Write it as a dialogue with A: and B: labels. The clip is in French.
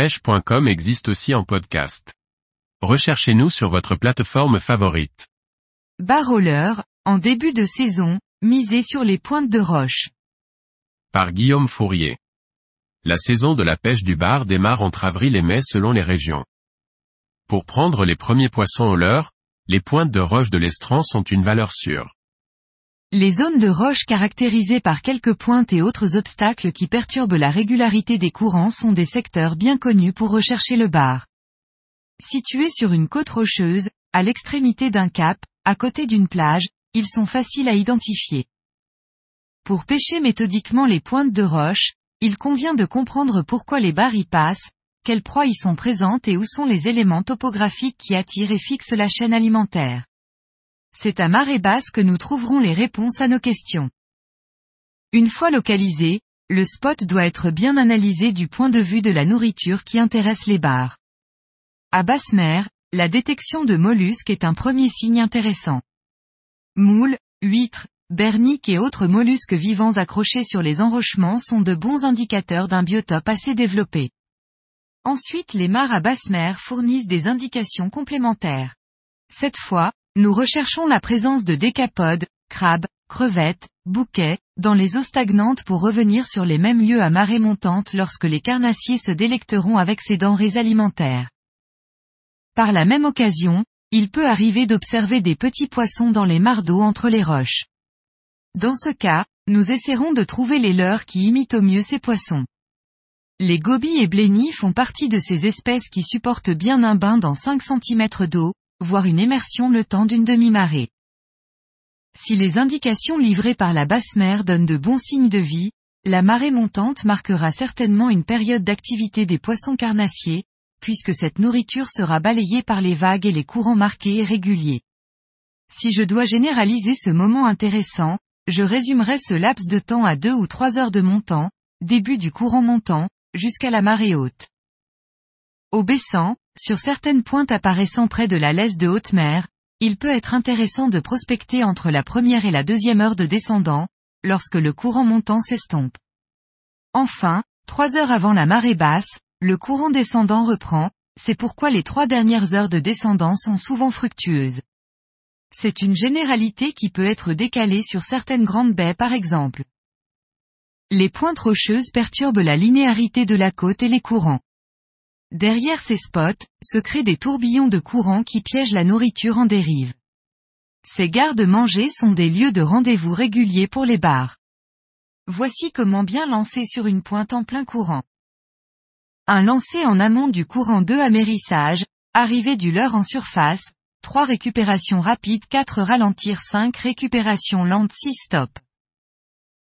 A: pêche.com existe aussi en podcast. Recherchez-nous sur votre plateforme favorite.
B: Bar en début de saison, misez sur les pointes de roche.
A: Par Guillaume Fourier. La saison de la pêche du bar démarre entre avril et mai selon les régions. Pour prendre les premiers poissons au leurre, les pointes de roche de l'estran sont une valeur sûre.
B: Les zones de roche caractérisées par quelques pointes et autres obstacles qui perturbent la régularité des courants sont des secteurs bien connus pour rechercher le bar. Situés sur une côte rocheuse, à l'extrémité d'un cap, à côté d'une plage, ils sont faciles à identifier. Pour pêcher méthodiquement les pointes de roche, il convient de comprendre pourquoi les bars y passent, quelles proies y sont présentes et où sont les éléments topographiques qui attirent et fixent la chaîne alimentaire. C'est à marée basse que nous trouverons les réponses à nos questions. Une fois localisé, le spot doit être bien analysé du point de vue de la nourriture qui intéresse les bars. À basse mer, la détection de mollusques est un premier signe intéressant. Moules, huîtres, berniques et autres mollusques vivants accrochés sur les enrochements sont de bons indicateurs d'un biotope assez développé. Ensuite les mares à basse mer fournissent des indications complémentaires. Cette fois, nous recherchons la présence de décapodes, crabes, crevettes, bouquets, dans les eaux stagnantes pour revenir sur les mêmes lieux à marée montante lorsque les carnassiers se délecteront avec ces denrées alimentaires. Par la même occasion, il peut arriver d'observer des petits poissons dans les mares d'eau entre les roches. Dans ce cas, nous essaierons de trouver les leurs qui imitent au mieux ces poissons. Les gobies et blennies font partie de ces espèces qui supportent bien un bain dans 5 cm d'eau, voire une immersion le temps d'une demi-marée. Si les indications livrées par la basse mer donnent de bons signes de vie, la marée montante marquera certainement une période d'activité des poissons carnassiers, puisque cette nourriture sera balayée par les vagues et les courants marqués et réguliers. Si je dois généraliser ce moment intéressant, je résumerai ce laps de temps à deux ou trois heures de montant, début du courant montant, jusqu'à la marée haute. Au baissant, sur certaines pointes apparaissant près de la laisse de haute mer, il peut être intéressant de prospecter entre la première et la deuxième heure de descendant, lorsque le courant montant s'estompe. Enfin, trois heures avant la marée basse, le courant descendant reprend, c'est pourquoi les trois dernières heures de descendant sont souvent fructueuses. C'est une généralité qui peut être décalée sur certaines grandes baies par exemple. Les pointes rocheuses perturbent la linéarité de la côte et les courants. Derrière ces spots, se créent des tourbillons de courant qui piègent la nourriture en dérive. Ces gardes-manger sont des lieux de rendez-vous réguliers pour les bars. Voici comment bien lancer sur une pointe en plein courant. Un lancer en amont du courant 2 amérissage, arrivée du leurre en surface, 3 récupérations rapides 4 ralentir 5 récupérations lentes 6 stop.